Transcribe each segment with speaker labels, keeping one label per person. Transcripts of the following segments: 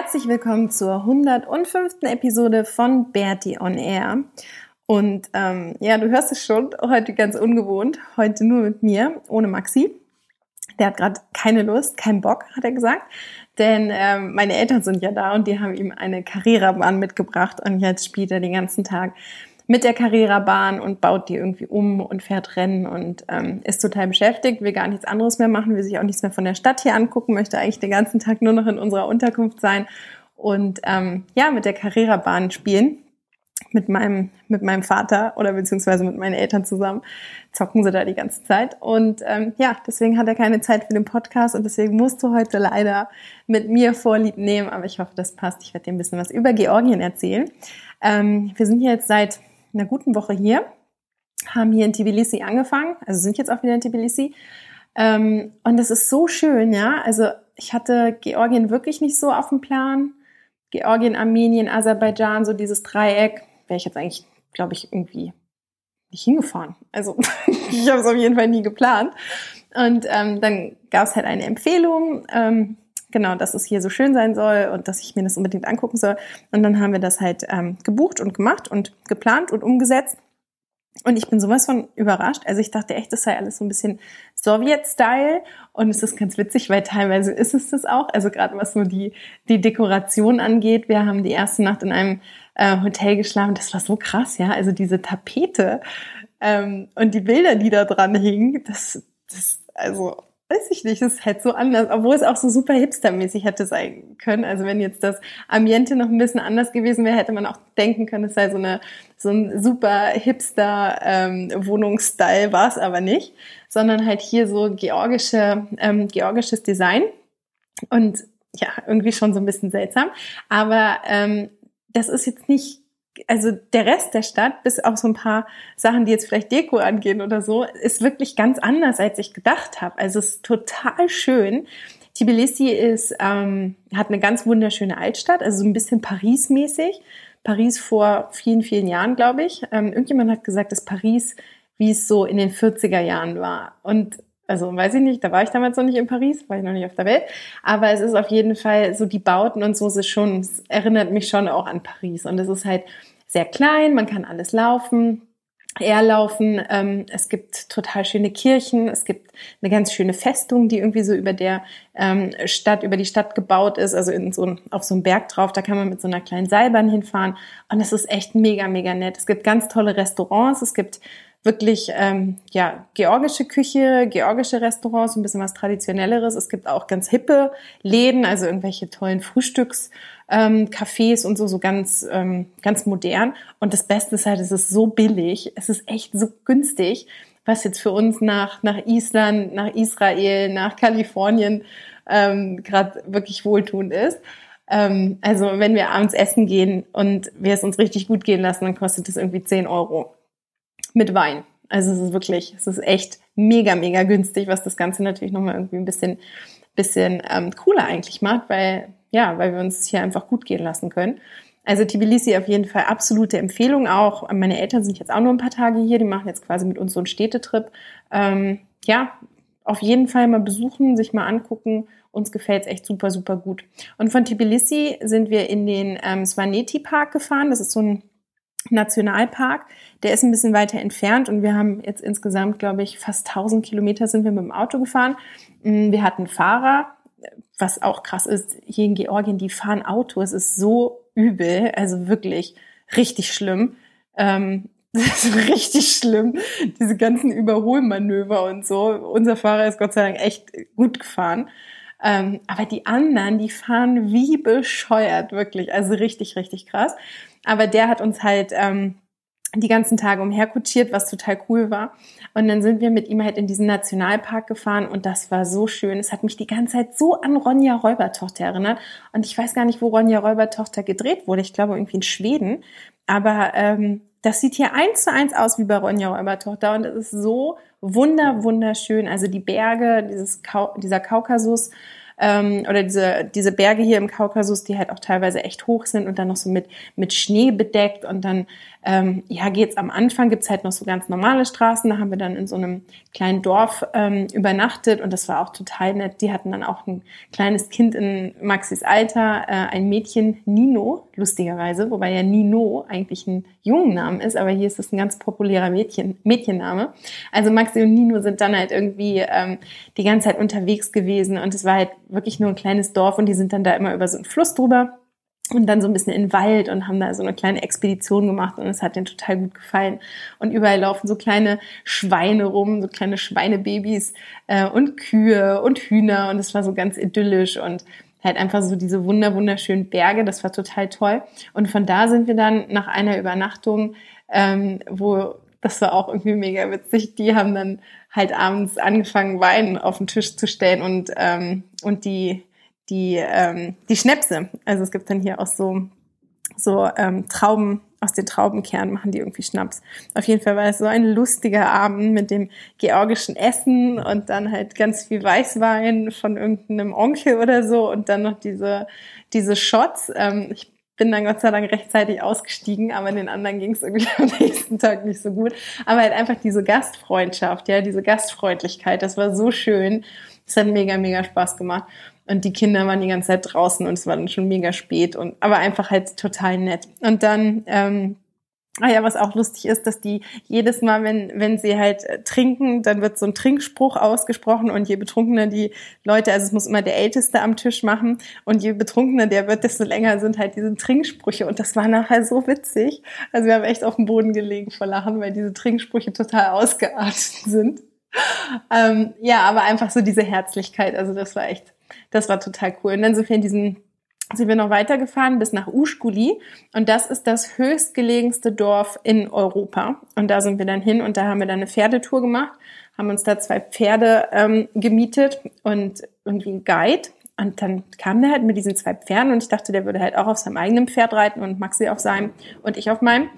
Speaker 1: Herzlich willkommen zur 105. Episode von Bertie on Air. Und ähm, ja, du hörst es schon, heute ganz ungewohnt, heute nur mit mir, ohne Maxi. Der hat gerade keine Lust, keinen Bock, hat er gesagt. Denn ähm, meine Eltern sind ja da und die haben ihm eine Carrera-Bahn mitgebracht und jetzt spielt er den ganzen Tag mit der Carrera-Bahn und baut die irgendwie um und fährt Rennen und ähm, ist total beschäftigt, will gar nichts anderes mehr machen, will sich auch nichts mehr von der Stadt hier angucken, möchte eigentlich den ganzen Tag nur noch in unserer Unterkunft sein und ähm, ja, mit der Carrera-Bahn spielen. Mit meinem, mit meinem Vater oder beziehungsweise mit meinen Eltern zusammen zocken sie da die ganze Zeit. Und ähm, ja, deswegen hat er keine Zeit für den Podcast und deswegen musst du heute leider mit mir Vorlieb nehmen. Aber ich hoffe, das passt. Ich werde dir ein bisschen was über Georgien erzählen. Ähm, wir sind hier jetzt seit einer guten Woche hier, haben hier in Tbilisi angefangen, also sind jetzt auch wieder in Tbilisi. Ähm, und das ist so schön, ja. Also ich hatte Georgien wirklich nicht so auf dem Plan. Georgien, Armenien, Aserbaidschan, so dieses Dreieck, wäre ich jetzt eigentlich, glaube ich, irgendwie nicht hingefahren. Also ich habe es auf jeden Fall nie geplant. Und ähm, dann gab es halt eine Empfehlung. Ähm, genau, dass es hier so schön sein soll und dass ich mir das unbedingt angucken soll. Und dann haben wir das halt ähm, gebucht und gemacht und geplant und umgesetzt. Und ich bin sowas von überrascht. Also ich dachte echt, das sei alles so ein bisschen Sowjet-Style. Und es ist ganz witzig, weil teilweise ist es das auch. Also gerade was so die, die Dekoration angeht. Wir haben die erste Nacht in einem äh, Hotel geschlafen. Das war so krass, ja. Also diese Tapete ähm, und die Bilder, die da dran hingen, das, das, also weiß ich nicht, das ist halt so anders, obwohl es auch so super hipstermäßig hätte sein können. Also wenn jetzt das Ambiente noch ein bisschen anders gewesen wäre, hätte man auch denken können, es sei so eine so ein super hipster ähm, Wohnungsstyle, war es aber nicht, sondern halt hier so georgische ähm, georgisches Design und ja irgendwie schon so ein bisschen seltsam. Aber ähm, das ist jetzt nicht also der Rest der Stadt, bis auf so ein paar Sachen, die jetzt vielleicht Deko angehen oder so, ist wirklich ganz anders, als ich gedacht habe. Also es ist total schön. Tbilisi ist, ähm, hat eine ganz wunderschöne Altstadt, also so ein bisschen Paris-mäßig. Paris vor vielen, vielen Jahren, glaube ich. Ähm, irgendjemand hat gesagt, dass Paris, wie es so in den 40er Jahren war. Und also weiß ich nicht, da war ich damals noch nicht in Paris, war ich noch nicht auf der Welt. Aber es ist auf jeden Fall so die Bauten und so, es ist schon, es erinnert mich schon auch an Paris. Und es ist halt sehr klein, man kann alles laufen, eher laufen. Ähm, es gibt total schöne Kirchen, es gibt eine ganz schöne Festung, die irgendwie so über der ähm, Stadt, über die Stadt gebaut ist, also in so, auf so einem Berg drauf, da kann man mit so einer kleinen Seilbahn hinfahren. Und es ist echt mega, mega nett. Es gibt ganz tolle Restaurants, es gibt wirklich ähm, ja georgische Küche, georgische Restaurants, ein bisschen was traditionelleres. Es gibt auch ganz hippe Läden, also irgendwelche tollen Frühstücks ähm, Cafés und so, so ganz, ähm, ganz modern. Und das Beste ist halt, es ist so billig, es ist echt so günstig, was jetzt für uns nach, nach Island, nach Israel, nach Kalifornien ähm, gerade wirklich wohltuend ist. Ähm, also wenn wir abends essen gehen und wir es uns richtig gut gehen lassen, dann kostet es irgendwie 10 Euro mit Wein. Also es ist wirklich, es ist echt mega, mega günstig, was das Ganze natürlich nochmal irgendwie ein bisschen, bisschen ähm, cooler eigentlich macht, weil ja, weil wir uns hier einfach gut gehen lassen können. Also Tbilisi auf jeden Fall absolute Empfehlung auch. Meine Eltern sind jetzt auch nur ein paar Tage hier, die machen jetzt quasi mit uns so einen Städtetrip. Ähm, ja, auf jeden Fall mal besuchen, sich mal angucken. Uns gefällt es echt super, super gut. Und von Tbilisi sind wir in den ähm, Svaneti Park gefahren. Das ist so ein Nationalpark. Der ist ein bisschen weiter entfernt und wir haben jetzt insgesamt, glaube ich, fast 1000 Kilometer sind wir mit dem Auto gefahren. Mm, wir hatten Fahrer, was auch krass ist, hier in Georgien, die fahren Auto. Es ist so übel, also wirklich richtig schlimm. Ähm, das ist richtig schlimm, diese ganzen Überholmanöver und so. Unser Fahrer ist Gott sei Dank echt gut gefahren. Ähm, aber die anderen, die fahren wie bescheuert, wirklich. Also richtig, richtig krass. Aber der hat uns halt ähm, die ganzen Tage umherkutschiert, was total cool war. Und dann sind wir mit ihm halt in diesen Nationalpark gefahren und das war so schön. Es hat mich die ganze Zeit so an Ronja Räubertochter erinnert. Und ich weiß gar nicht, wo Ronja Räubertochter gedreht wurde. Ich glaube irgendwie in Schweden. Aber ähm, das sieht hier eins zu eins aus wie bei Ronja Räubertochter und es ist so wunder, wunderschön. Also die Berge, dieses Kau dieser Kaukasus, ähm, oder diese, diese Berge hier im Kaukasus, die halt auch teilweise echt hoch sind und dann noch so mit, mit Schnee bedeckt und dann ähm, ja, geht's am Anfang, gibt's halt noch so ganz normale Straßen. Da haben wir dann in so einem kleinen Dorf ähm, übernachtet und das war auch total nett. Die hatten dann auch ein kleines Kind in Maxis Alter, äh, ein Mädchen, Nino, lustigerweise, wobei ja Nino eigentlich ein Jungennamen ist, aber hier ist es ein ganz populärer Mädchen, Mädchenname. Also Maxi und Nino sind dann halt irgendwie ähm, die ganze Zeit unterwegs gewesen und es war halt wirklich nur ein kleines Dorf und die sind dann da immer über so einen Fluss drüber und dann so ein bisschen in den Wald und haben da so eine kleine Expedition gemacht und es hat denen total gut gefallen. Und überall laufen so kleine Schweine rum, so kleine Schweinebabys äh, und Kühe und Hühner und es war so ganz idyllisch und halt einfach so diese wunder wunderschönen Berge, das war total toll. Und von da sind wir dann nach einer Übernachtung, ähm, wo das war auch irgendwie mega witzig. Die haben dann halt abends angefangen, Wein auf den Tisch zu stellen und ähm, und die die, ähm, die Schnäpse. Also es gibt dann hier auch so, so ähm, Trauben, aus den Traubenkernen machen die irgendwie Schnaps. Auf jeden Fall war es so ein lustiger Abend mit dem georgischen Essen und dann halt ganz viel Weißwein von irgendeinem Onkel oder so und dann noch diese, diese Shots. Ähm, ich bin dann Gott sei Dank rechtzeitig ausgestiegen, aber den anderen ging es irgendwie am nächsten Tag nicht so gut. Aber halt einfach diese Gastfreundschaft, ja, diese Gastfreundlichkeit, das war so schön. Es hat mega, mega Spaß gemacht. Und die Kinder waren die ganze Zeit draußen und es war dann schon mega spät und aber einfach halt total nett. Und dann, ähm, Ah ja, was auch lustig ist, dass die jedes Mal, wenn, wenn sie halt äh, trinken, dann wird so ein Trinkspruch ausgesprochen und je betrunkener die Leute, also es muss immer der Älteste am Tisch machen und je betrunkener der wird, desto länger sind halt diese Trinksprüche und das war nachher so witzig. Also wir haben echt auf dem Boden gelegen vor Lachen, weil diese Trinksprüche total ausgeartet sind. Ähm, ja, aber einfach so diese Herzlichkeit, also das war echt das war total cool. Und dann sind wir in diesen sind wir noch weitergefahren bis nach Uschkuli und das ist das höchstgelegenste Dorf in Europa. Und da sind wir dann hin und da haben wir dann eine Pferdetour gemacht, haben uns da zwei Pferde ähm, gemietet und irgendwie ein Guide. Und dann kam der halt mit diesen zwei Pferden und ich dachte, der würde halt auch auf seinem eigenen Pferd reiten und Maxi auf seinem und ich auf meinem.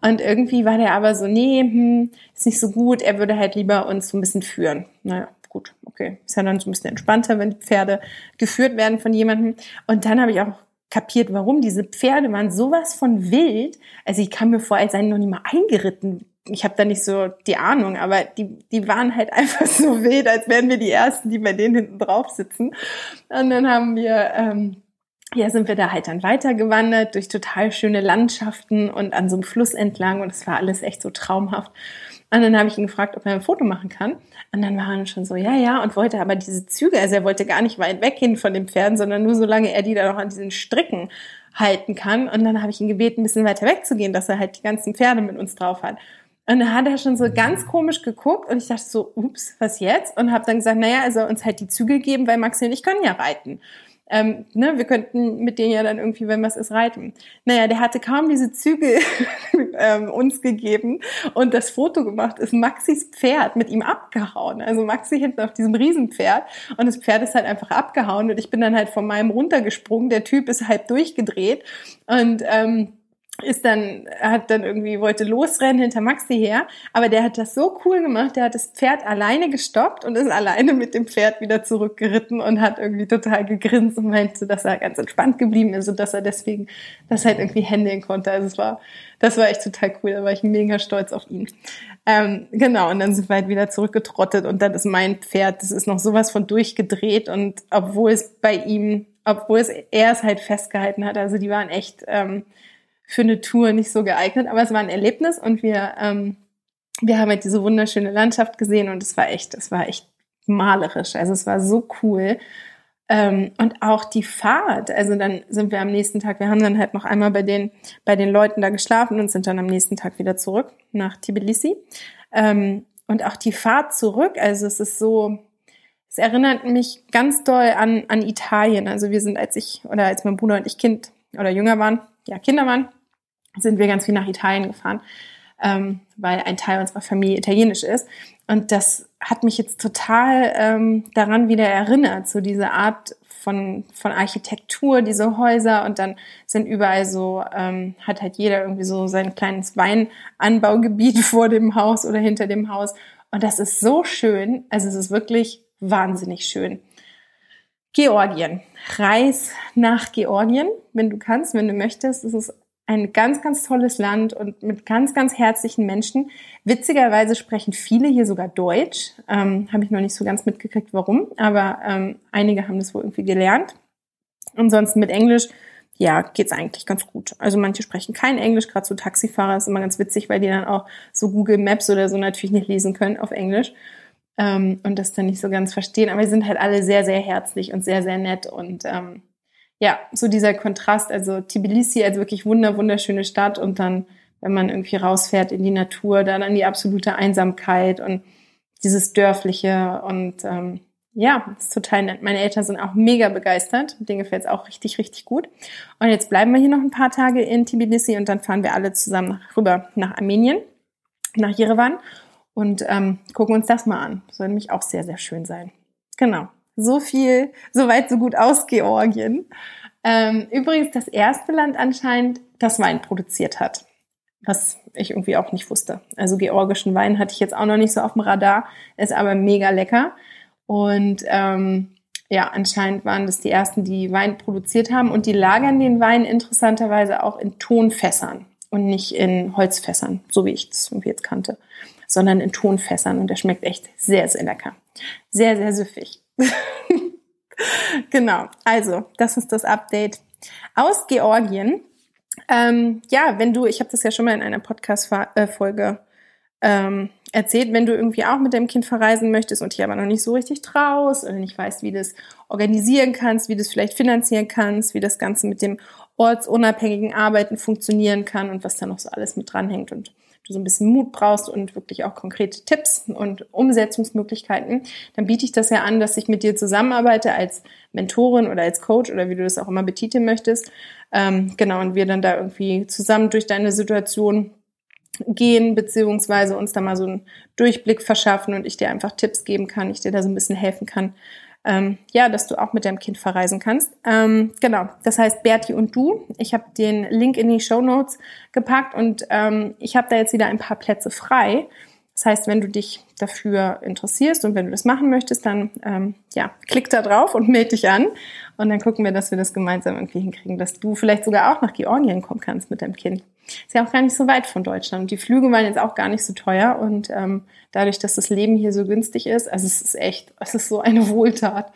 Speaker 1: Und irgendwie war der aber so, nee, hm, ist nicht so gut, er würde halt lieber uns so ein bisschen führen. Naja, gut, okay. Ist ja dann so ein bisschen entspannter, wenn die Pferde geführt werden von jemandem. Und dann habe ich auch kapiert, warum diese Pferde waren sowas von wild. Also ich kam mir vor, als seien noch nicht mal eingeritten. Ich habe da nicht so die Ahnung, aber die, die waren halt einfach so wild, als wären wir die Ersten, die bei denen hinten drauf sitzen. Und dann haben wir, ähm, ja, sind wir da halt dann weitergewandert durch total schöne Landschaften und an so einem Fluss entlang und es war alles echt so traumhaft. Und dann habe ich ihn gefragt, ob er ein Foto machen kann. Und dann war er schon so, ja, ja, und wollte aber diese Züge, also er wollte gar nicht weit weggehen von den Pferden, sondern nur solange er die da noch an diesen Stricken halten kann. Und dann habe ich ihn gebeten, ein bisschen weiter wegzugehen, dass er halt die ganzen Pferde mit uns drauf hat. Und dann hat er schon so ganz komisch geguckt und ich dachte so, ups, was jetzt? Und habe dann gesagt, naja, er soll uns halt die Züge geben, weil Maxi und ich können ja reiten ähm, ne, wir könnten mit denen ja dann irgendwie, wenn was ist, reiten. Naja, der hatte kaum diese Züge ähm, uns gegeben und das Foto gemacht, ist Maxis Pferd mit ihm abgehauen. Also Maxi hinten auf diesem Riesenpferd und das Pferd ist halt einfach abgehauen und ich bin dann halt von meinem runtergesprungen. Der Typ ist halb durchgedreht und ähm, ist dann, hat dann irgendwie, wollte losrennen hinter Maxi her, aber der hat das so cool gemacht, der hat das Pferd alleine gestoppt und ist alleine mit dem Pferd wieder zurückgeritten und hat irgendwie total gegrinst und meinte, dass er ganz entspannt geblieben ist und dass er deswegen das halt irgendwie händeln konnte. Also es war, das war echt total cool, da war ich mega stolz auf ihn. Ähm, genau, und dann sind wir halt wieder zurückgetrottet und dann ist mein Pferd, das ist noch sowas von durchgedreht und obwohl es bei ihm, obwohl es er es halt festgehalten hat, also die waren echt, ähm, für eine Tour nicht so geeignet, aber es war ein Erlebnis und wir, ähm, wir haben halt diese wunderschöne Landschaft gesehen und es war echt, es war echt malerisch. Also es war so cool. Ähm, und auch die Fahrt, also dann sind wir am nächsten Tag, wir haben dann halt noch einmal bei den, bei den Leuten da geschlafen und sind dann am nächsten Tag wieder zurück nach Tbilisi. Ähm, und auch die Fahrt zurück, also es ist so, es erinnert mich ganz doll an, an Italien. Also wir sind, als ich, oder als mein Bruder und ich Kind oder jünger waren, ja, Kinder waren, sind wir ganz viel nach Italien gefahren, ähm, weil ein Teil unserer Familie italienisch ist. Und das hat mich jetzt total ähm, daran wieder erinnert, so diese Art von, von Architektur, diese Häuser und dann sind überall so, ähm, hat halt jeder irgendwie so sein kleines Weinanbaugebiet vor dem Haus oder hinter dem Haus. Und das ist so schön. Also es ist wirklich wahnsinnig schön. Georgien. Reis nach Georgien, wenn du kannst, wenn du möchtest. Es ist ein ganz, ganz tolles Land und mit ganz, ganz herzlichen Menschen. Witzigerweise sprechen viele hier sogar Deutsch. Ähm, Habe ich noch nicht so ganz mitgekriegt, warum, aber ähm, einige haben das wohl irgendwie gelernt. Ansonsten mit Englisch, ja, geht's eigentlich ganz gut. Also manche sprechen kein Englisch, gerade so Taxifahrer ist immer ganz witzig, weil die dann auch so Google Maps oder so natürlich nicht lesen können auf Englisch ähm, und das dann nicht so ganz verstehen. Aber wir sind halt alle sehr, sehr herzlich und sehr, sehr nett und ähm, ja, so dieser Kontrast, also Tbilisi als wirklich wunder, wunderschöne Stadt und dann, wenn man irgendwie rausfährt in die Natur, dann an die absolute Einsamkeit und dieses Dörfliche und ähm, ja, ist total nett. Meine Eltern sind auch mega begeistert. Denen gefällt es auch richtig, richtig gut. Und jetzt bleiben wir hier noch ein paar Tage in Tbilisi und dann fahren wir alle zusammen rüber nach Armenien, nach Jerewan und ähm, gucken uns das mal an. Soll nämlich auch sehr, sehr schön sein. Genau. So viel, so weit, so gut aus Georgien. Ähm, übrigens das erste Land anscheinend, das Wein produziert hat. Was ich irgendwie auch nicht wusste. Also georgischen Wein hatte ich jetzt auch noch nicht so auf dem Radar, ist aber mega lecker. Und ähm, ja, anscheinend waren das die ersten, die Wein produziert haben. Und die lagern den Wein interessanterweise auch in Tonfässern und nicht in Holzfässern, so wie ich das irgendwie jetzt kannte, sondern in Tonfässern. Und der schmeckt echt sehr, sehr lecker. Sehr, sehr süffig. genau, also das ist das Update aus Georgien. Ähm, ja, wenn du, ich habe das ja schon mal in einer Podcast-Folge ähm, erzählt, wenn du irgendwie auch mit deinem Kind verreisen möchtest und dich aber noch nicht so richtig traust oder nicht weißt, wie du das organisieren kannst, wie du es vielleicht finanzieren kannst, wie das Ganze mit dem ortsunabhängigen Arbeiten funktionieren kann und was da noch so alles mit dranhängt und du so ein bisschen Mut brauchst und wirklich auch konkrete Tipps und Umsetzungsmöglichkeiten, dann biete ich das ja an, dass ich mit dir zusammenarbeite als Mentorin oder als Coach oder wie du das auch immer betiteln möchtest. Ähm, genau, und wir dann da irgendwie zusammen durch deine Situation gehen, beziehungsweise uns da mal so einen Durchblick verschaffen und ich dir einfach Tipps geben kann, ich dir da so ein bisschen helfen kann, ähm, ja, dass du auch mit deinem Kind verreisen kannst. Ähm, genau, das heißt Berti und du. Ich habe den Link in die Show Notes gepackt und ähm, ich habe da jetzt wieder ein paar Plätze frei. Das heißt, wenn du dich dafür interessierst und wenn du das machen möchtest, dann ähm, ja, klick da drauf und melde dich an. Und dann gucken wir, dass wir das gemeinsam irgendwie hinkriegen, dass du vielleicht sogar auch nach Georgien kommen kannst mit deinem Kind. Ist ja auch gar nicht so weit von Deutschland. Und die Flüge waren jetzt auch gar nicht so teuer. Und ähm, dadurch, dass das Leben hier so günstig ist, also es ist echt, es ist so eine Wohltat,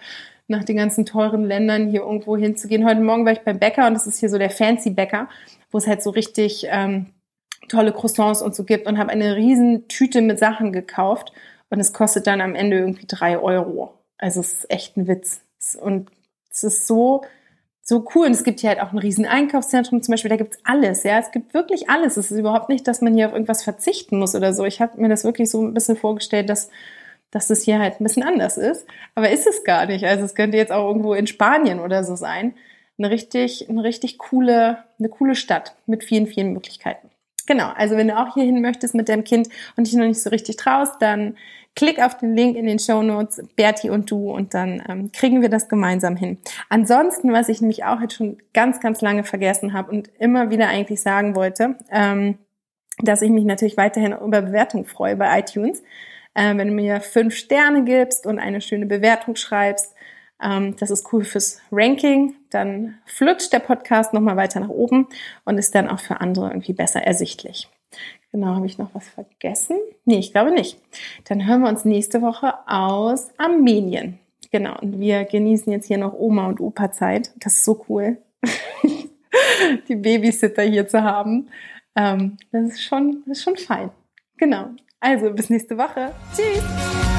Speaker 1: nach den ganzen teuren Ländern hier irgendwo hinzugehen. Heute Morgen war ich beim Bäcker und das ist hier so der fancy Bäcker, wo es halt so richtig ähm, tolle Croissants und so gibt und habe eine riesen Tüte mit Sachen gekauft und es kostet dann am Ende irgendwie drei Euro. Also es ist echt ein Witz. Und es ist so, so cool. Und es gibt hier halt auch ein riesen Einkaufszentrum zum Beispiel, da gibt's alles, ja. Es gibt wirklich alles. Es ist überhaupt nicht, dass man hier auf irgendwas verzichten muss oder so. Ich habe mir das wirklich so ein bisschen vorgestellt, dass, dass das hier halt ein bisschen anders ist. Aber ist es gar nicht. Also es könnte jetzt auch irgendwo in Spanien oder so sein. Eine richtig, eine richtig coole, eine coole Stadt mit vielen, vielen Möglichkeiten. Genau, also wenn du auch hier hin möchtest mit deinem Kind und dich noch nicht so richtig traust, dann klick auf den Link in den Show Notes, Berti und du, und dann ähm, kriegen wir das gemeinsam hin. Ansonsten, was ich nämlich auch jetzt schon ganz, ganz lange vergessen habe und immer wieder eigentlich sagen wollte, ähm, dass ich mich natürlich weiterhin über Bewertung freue bei iTunes. Äh, wenn du mir fünf Sterne gibst und eine schöne Bewertung schreibst, das ist cool fürs Ranking. Dann flutscht der Podcast nochmal weiter nach oben und ist dann auch für andere irgendwie besser ersichtlich. Genau, habe ich noch was vergessen? Nee, ich glaube nicht. Dann hören wir uns nächste Woche aus Armenien. Genau, und wir genießen jetzt hier noch Oma und Opa Zeit. Das ist so cool, die Babysitter hier zu haben. Ähm, das ist schon, das ist schon fein. Genau. Also bis nächste Woche. Tschüss.